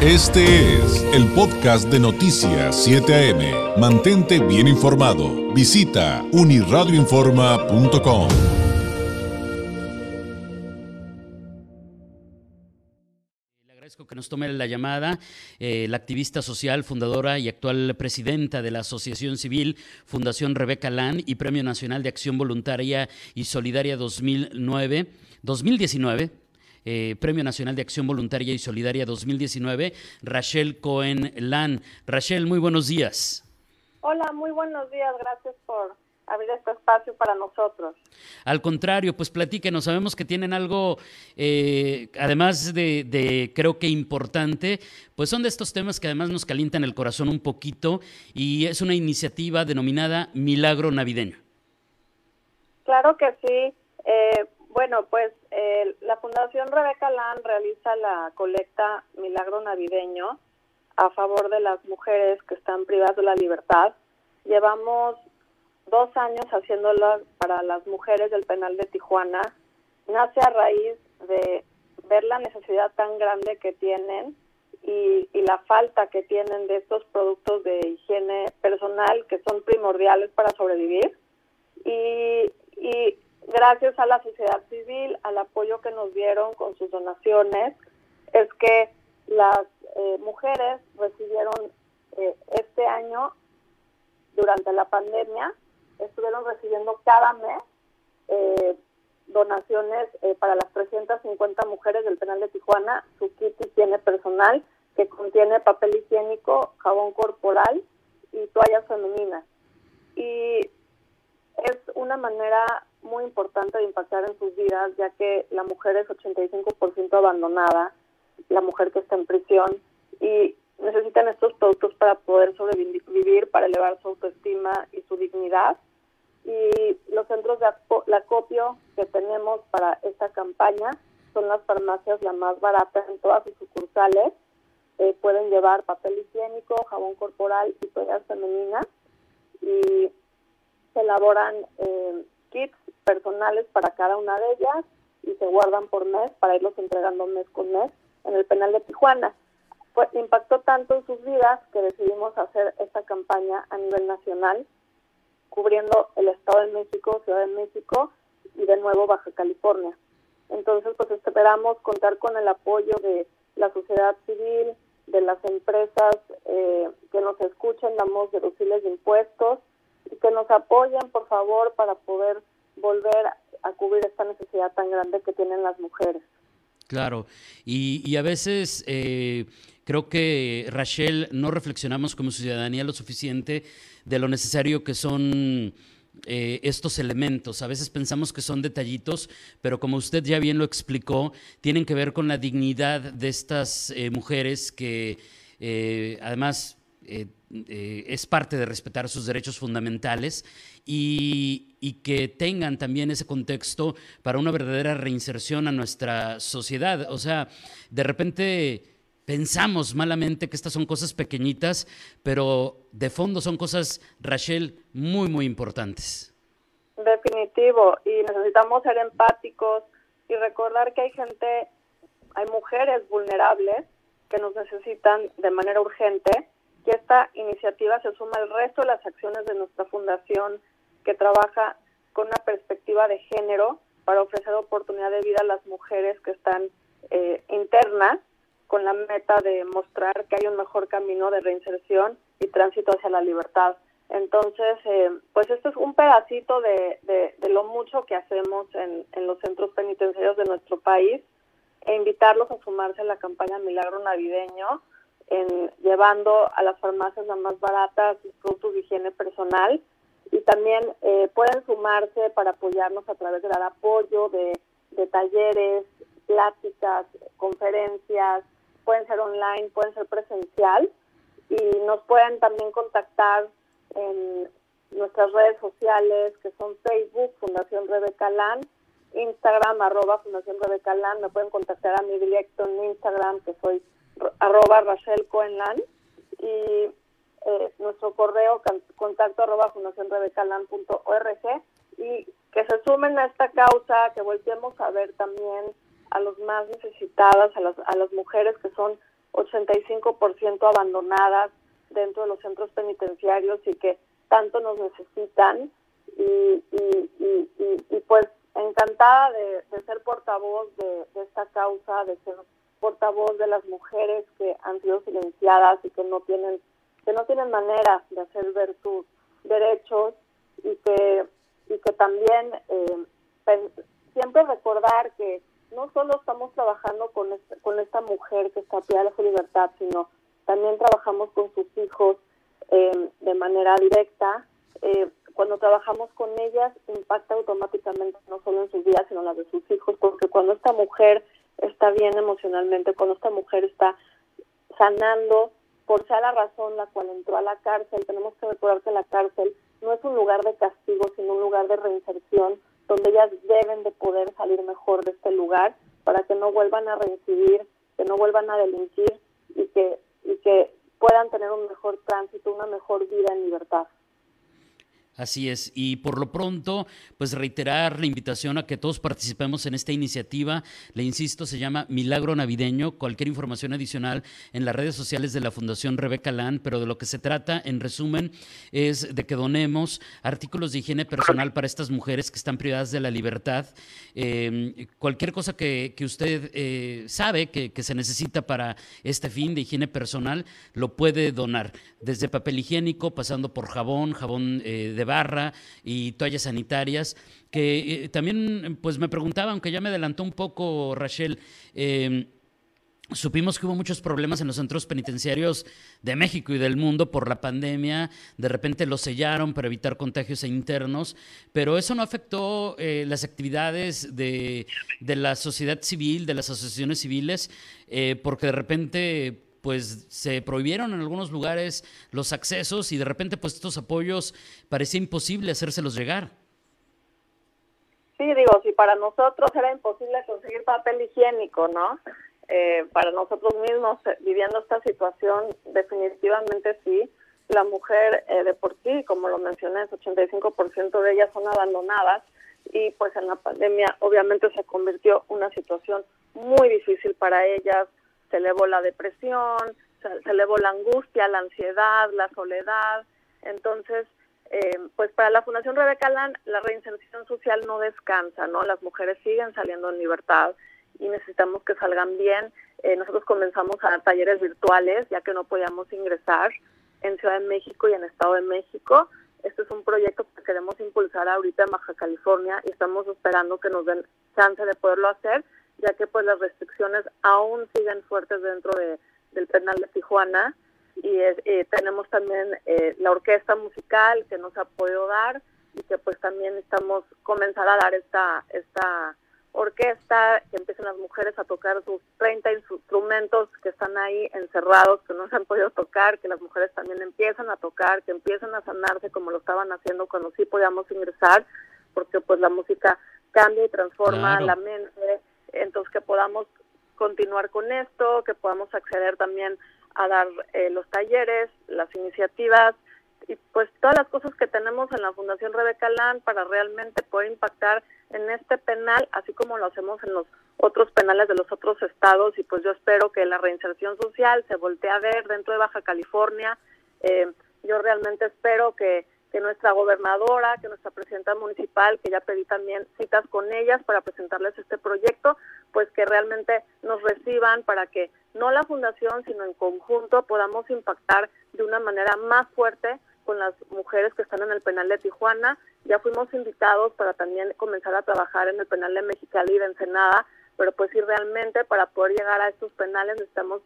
Este es el podcast de Noticias 7 AM. Mantente bien informado. Visita uniradioinforma.com. Le agradezco que nos tome la llamada eh, la activista social, fundadora y actual presidenta de la Asociación Civil Fundación Rebeca Lan y Premio Nacional de Acción Voluntaria y Solidaria 2009, 2019 eh, Premio Nacional de Acción Voluntaria y Solidaria 2019, Rachel Cohen Lan. Rachel, muy buenos días. Hola, muy buenos días. Gracias por abrir este espacio para nosotros. Al contrario, pues platíquenos. Sabemos que tienen algo, eh, además de, de, creo que importante, pues son de estos temas que además nos calientan el corazón un poquito y es una iniciativa denominada Milagro Navideño. Claro que sí. Eh, bueno, pues eh, la Fundación Rebeca Lan realiza la colecta Milagro Navideño a favor de las mujeres que están privadas de la libertad. Llevamos dos años haciéndolo para las mujeres del penal de Tijuana. Nace a raíz de ver la necesidad tan grande que tienen y, y, la falta que tienen de estos productos de higiene personal que son primordiales para sobrevivir. Y, y gracias a la sociedad civil, al apoyo que nos dieron con sus donaciones, es que las eh, mujeres recibieron eh, este año, durante la pandemia, estuvieron recibiendo cada mes eh, donaciones para las 350 mujeres del penal de Tijuana, su kit higiene personal, que contiene papel higiénico, jabón corporal y toallas femeninas. Y es una manera muy importante de impactar en sus vidas, ya que la mujer es 85% abandonada, la mujer que está en prisión, y necesitan estos productos para poder sobrevivir, para elevar su autoestima y su dignidad. Y los centros de acopio que tenemos para esta campaña son las farmacias la más barata en todas sus sucursales. Eh, pueden llevar papel higiénico, jabón corporal y toallas femeninas. Y se elaboran eh, kits personales para cada una de ellas y se guardan por mes para irlos entregando mes con mes en el penal de Tijuana. Fue, impactó tanto en sus vidas que decidimos hacer esta campaña a nivel nacional, cubriendo el Estado de México, Ciudad de México y de nuevo Baja California. Entonces, pues esperamos contar con el apoyo de la sociedad civil, de las empresas eh, que nos escuchen, damos deducibles de impuestos que nos apoyen, por favor, para poder volver a cubrir esta necesidad tan grande que tienen las mujeres. Claro, y, y a veces eh, creo que, Rachel, no reflexionamos como ciudadanía lo suficiente de lo necesario que son eh, estos elementos. A veces pensamos que son detallitos, pero como usted ya bien lo explicó, tienen que ver con la dignidad de estas eh, mujeres que eh, además eh, es parte de respetar sus derechos fundamentales y, y, que tengan también ese contexto para una verdadera reinserción a nuestra sociedad. O sea, de repente pensamos malamente que estas son cosas pequeñitas, pero de fondo son cosas, Rachel, muy, muy importantes. Definitivo, y necesitamos ser empáticos y recordar que hay gente, hay mujeres vulnerables que nos necesitan de manera urgente que esta iniciativa se suma al resto de las acciones de nuestra fundación que trabaja con una perspectiva de género para ofrecer oportunidad de vida a las mujeres que están eh, internas con la meta de mostrar que hay un mejor camino de reinserción y tránsito hacia la libertad. Entonces, eh, pues esto es un pedacito de, de, de lo mucho que hacemos en, en, los centros penitenciarios de nuestro país e invitarlos a sumarse a la campaña Milagro Navideño, en llevando a las farmacias las más baratas sus productos de higiene personal. Y también eh, pueden sumarse para apoyarnos a través de dar apoyo de, de talleres, pláticas, conferencias, pueden ser online, pueden ser presencial. Y nos pueden también contactar en nuestras redes sociales que son Facebook, Fundación Rebeca Lan, Instagram, arroba Fundación Rebeca Lan, me pueden contactar a mi directo en Instagram que soy arroba Rachel Coenlan y eh, nuestro correo contacto arroba fundacionrebecalan.org y que se sumen a esta causa, que volvemos a ver también a los más necesitadas, a las, a las mujeres que son 85% abandonadas dentro de los centros penitenciarios y que tanto nos necesitan. Y, pues encantada de, ser portavoz de, esta causa, de ser portavoz de las mujeres que han sido silenciadas y que no tienen que no tienen manera de hacer ver sus derechos y que y que también eh, siempre recordar que no solo estamos trabajando con, con esta mujer que está pida de su libertad, sino también trabajamos con sus hijos eh, de manera directa. Eh, cuando trabajamos con ellas, impacta automáticamente no solo en sus vidas, sino en las de sus hijos, porque cuando esta mujer está bien emocionalmente, cuando esta mujer está sanando, por sea la razón la cual entró a la cárcel, tenemos que recordar que la cárcel no es un lugar de castigo, sino un lugar de reinserción, donde ellas deben de poder salir mejor de este lugar para que no vuelvan a reincidir, que no vuelvan a delinquir y que, y que puedan tener un mejor tránsito, una mejor vida en libertad. Así es, y por lo pronto, pues reiterar la invitación a que todos participemos en esta iniciativa. Le insisto, se llama Milagro Navideño. Cualquier información adicional en las redes sociales de la Fundación Rebeca Lan, pero de lo que se trata, en resumen, es de que donemos artículos de higiene personal para estas mujeres que están privadas de la libertad. Em, cualquier cosa que, usted eh, sabe que, se necesita para este fin de higiene personal, lo puede donar, desde papel higiénico, pasando por jabón, jabón eh, de barra y toallas sanitarias, que eh, también pues me preguntaba, aunque ya me adelantó un poco Rachel, em, Supimos que hubo muchos problemas en los centros penitenciarios de México y del mundo por la pandemia. De repente los sellaron para evitar contagios internos, pero eso no afectó eh, las actividades de, la sociedad civil, de las asociaciones civiles, eh, porque de repente pues se prohibieron en algunos lugares los accesos y de repente pues estos apoyos parecía imposible hacérselos llegar. Sí, digo, si para nosotros era imposible conseguir papel higiénico, ¿no? Eh, para nosotros mismos eh, viviendo esta situación, definitivamente sí. La mujer eh, de por sí, como lo mencioné, el 85% de ellas son abandonadas y pues en la pandemia obviamente se convirtió una situación muy difícil para ellas, se elevó la depresión, se, elevó la angustia, la ansiedad, la soledad. Entonces, eh, pues para la Fundación Rebeca Lan, la reinserción social no descansa, ¿no? Las mujeres siguen saliendo en libertad y necesitamos que salgan bien. Eh, nosotros comenzamos a talleres virtuales, ya que no podíamos ingresar en Ciudad de México y en Estado de México. Este es un proyecto que queremos impulsar ahorita en Baja California y estamos esperando que nos den chance de poderlo hacer ya que pues las restricciones aún siguen fuertes dentro de, del penal de Tijuana. Y eh, tenemos también eh, la orquesta musical que nos ha podido dar y que pues también estamos comenzar a dar esta esta orquesta que empiecen las mujeres a tocar sus 30 instrumentos que están ahí encerrados que no se han podido tocar que las mujeres también empiezan a tocar que empiezan a sanarse como lo estaban haciendo cuando sí podíamos ingresar porque pues la música cambia y transforma la mente entonces que podamos continuar con esto, que podamos acceder también a dar eh, los talleres, las iniciativas y pues todas las cosas que tenemos en la Fundación Rebeca Lan para realmente poder impactar en este penal, así como lo hacemos en los otros penales de los otros estados y pues yo espero que la reinserción social se voltee a ver dentro de Baja California. Eh, yo realmente espero que que nuestra gobernadora, que nuestra presidenta municipal, que ya pedí también citas con ellas para presentarles este proyecto, pues que realmente nos reciban para que no la fundación, sino en conjunto podamos impactar de una manera más fuerte con las mujeres que están en el penal de Tijuana. Ya fuimos invitados para también comenzar a trabajar en el penal de Mexicali y de Ensenada, pero pues sí realmente para poder llegar a estos penales necesitamos,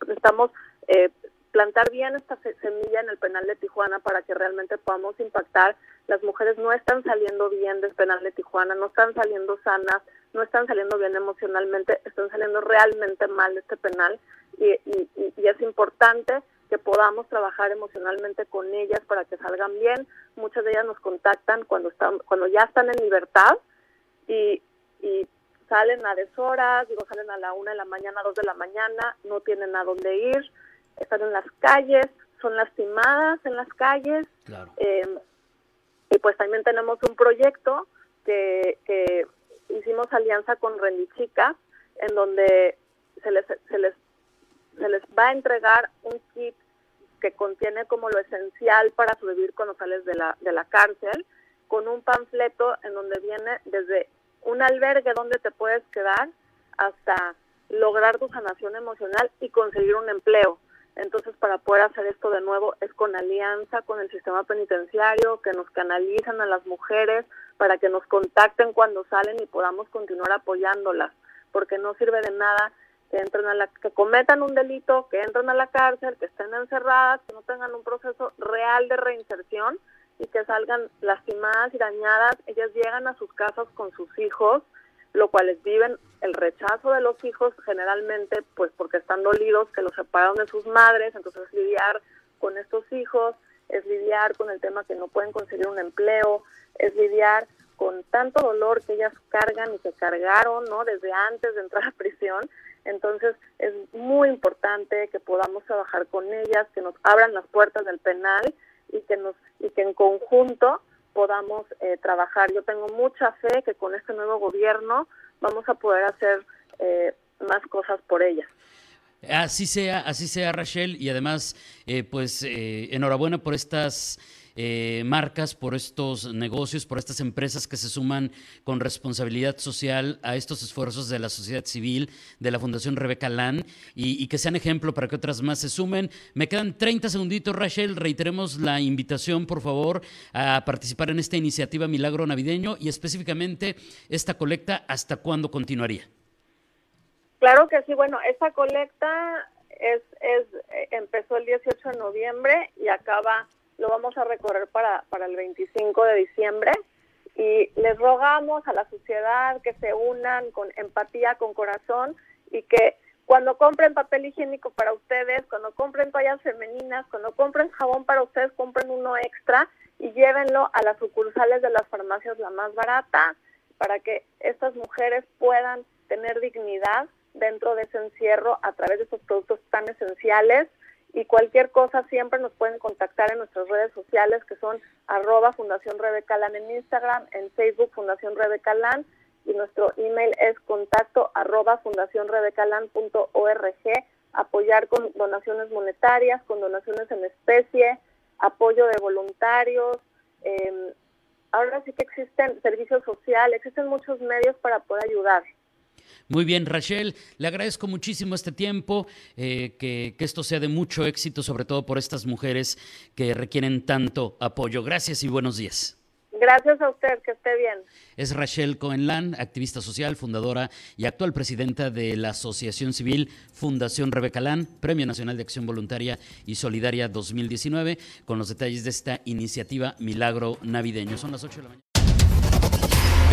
necesitamos eh, plantar bien esta semilla en el penal de Tijuana para que realmente podamos impactar. Las mujeres no están saliendo bien del penal de Tijuana, no están saliendo sanas, no están saliendo bien emocionalmente, están saliendo realmente mal de este penal y, es importante que podamos trabajar emocionalmente con ellas para que salgan bien. Muchas de ellas nos contactan cuando están, cuando ya están en libertad y, y salen a deshoras, digo, salen a la una de la mañana, dos de la mañana, no tienen a dónde ir, están en las calles, son lastimadas en las calles. Em, y pues también tenemos un proyecto que, que hicimos alianza con Rendichica, en donde se les, se les, se les va a entregar un kit que contiene como lo esencial para sobrevivir cuando sales de la, de la cárcel, con un panfleto en donde viene desde un albergue donde te puedes quedar hasta lograr tu sanación emocional y conseguir un empleo. Entonces, para poder hacer esto de nuevo es con alianza con el sistema penitenciario, que nos canalizan a las mujeres para que nos contacten cuando salen y podamos continuar apoyándolas, porque no sirve de nada que entren a la que cometan un delito, que entren a la cárcel, que estén encerradas, que no tengan un proceso real de reinserción y que salgan lastimadas y dañadas. Ellas llegan a sus casas con sus hijos lo cual viven el rechazo de los hijos generalmente pues porque están dolidos que los separaron de sus madres, entonces lidiar con estos hijos, es lidiar con el tema que no pueden conseguir un empleo, es lidiar con tanto dolor que ellas cargan y que cargaron, ¿no? Desde antes de entrar a prisión. Entonces, es muy importante que podamos trabajar con ellas, que nos abran las puertas del penal y que nos y que en conjunto podamos eh, trabajar. Yo tengo mucha fe que con este nuevo gobierno vamos a poder hacer eh, más cosas por ellas. Así sea, así sea, Rachel, y además, eh, pues enhorabuena por estas eh, marcas, por estos negocios, por estas empresas que se suman con responsabilidad social a estos esfuerzos de la sociedad civil, de la Fundación Rebeca Lan, y, que sean ejemplo para que otras más se sumen. Me quedan 30 segunditos, Rachel. Reiteremos la invitación, por favor, a participar en esta iniciativa Milagro Navideño y específicamente esta colecta, ¿hasta cuándo continuaría? Claro que sí, bueno, esta colecta es, es eh, empezó el 18 de noviembre y acaba lo vamos a recorrer para, para el 25 de diciembre. Y les rogamos a la sociedad que se unan con empatía, con corazón y que cuando compren papel higiénico para ustedes, cuando compren toallas femeninas, cuando compren jabón para ustedes, compren uno extra y llévenlo a las sucursales de las farmacias la más barata para que estas mujeres puedan tener dignidad dentro de ese encierro a través de estos productos tan esenciales y cualquier cosa siempre nos pueden contactar en nuestras redes sociales que son arroba Fundación Rebecalan en Instagram, en Facebook Fundación Rebecalan y nuestro email es contacto arroba fundacionrebecalan.org, apoyar con donaciones monetarias, con donaciones en especie, apoyo de voluntarios. Em, ahora sí que existen servicios sociales, existen muchos medios para poder ayudar. Muy bien, Rachel, le agradezco muchísimo este tiempo, eh, que, que, esto sea de mucho éxito, sobre todo por estas mujeres que requieren tanto apoyo. Gracias y buenos días. Gracias a usted, que esté bien. Es Rachel Cohenlan, activista social, fundadora y actual presidenta de la Asociación Civil Fundación Rebeca Lan, Premio Nacional de Acción Voluntaria y Solidaria 2019, con los detalles de esta iniciativa Milagro Navideño. Son las 8 de la mañana.